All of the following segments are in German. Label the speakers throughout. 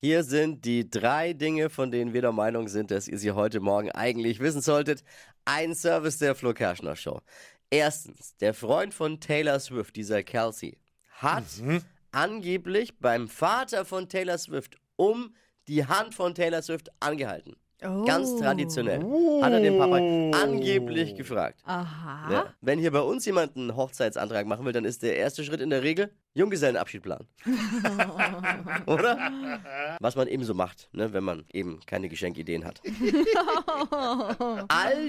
Speaker 1: Hier sind die drei Dinge, von denen wir der Meinung sind, dass ihr sie heute Morgen eigentlich wissen solltet. Ein Service der Flo Kerschner Show. Erstens, der Freund von Taylor Swift, dieser Kelsey, hat angeblich beim Vater von Taylor Swift um die Hand von Taylor Swift angehalten. Ganz traditionell. Hat er den Papa angeblich gefragt.
Speaker 2: Aha.
Speaker 1: Ja. Wenn hier bei uns jemand einen Hochzeitsantrag machen will, dann ist der erste Schritt in der Regel Junggesellenabschied planen. Oder? Was man eben so macht, ne, wenn man eben keine Geschenkideen hat.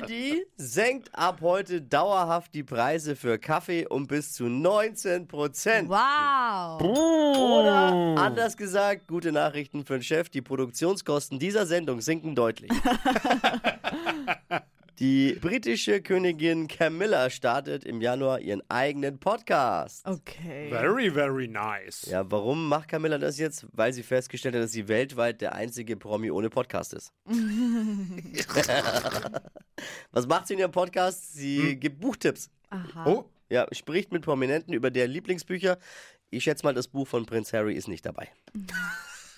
Speaker 1: Aldi senkt ab heute dauerhaft die Preise für Kaffee um bis zu 19 Prozent.
Speaker 2: Wow.
Speaker 1: Oder anders gesagt, gute Nachrichten für den Chef, die Produktionskosten dieser Sendung sinken deutlich. Die britische Königin Camilla startet im Januar ihren eigenen Podcast.
Speaker 2: Okay.
Speaker 3: Very, very nice.
Speaker 1: Ja, warum macht Camilla das jetzt? Weil sie festgestellt hat, dass sie weltweit der einzige Promi ohne Podcast ist. Was macht sie in ihrem Podcast? Sie gibt Buchtipps.
Speaker 2: Aha.
Speaker 3: Oh,
Speaker 1: Ja, spricht mit Prominenten über deren Lieblingsbücher. Ich schätze mal, das Buch von Prinz Harry ist nicht dabei.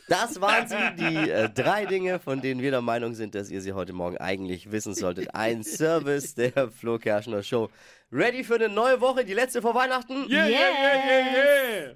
Speaker 1: Das waren sie, die äh, drei Dinge, von denen wir der Meinung sind, dass ihr sie heute Morgen eigentlich wissen solltet. Ein Service der Flo Kerschner Show. Ready für eine neue Woche, die letzte vor Weihnachten?
Speaker 3: yeah, yeah, yeah, yeah, yeah.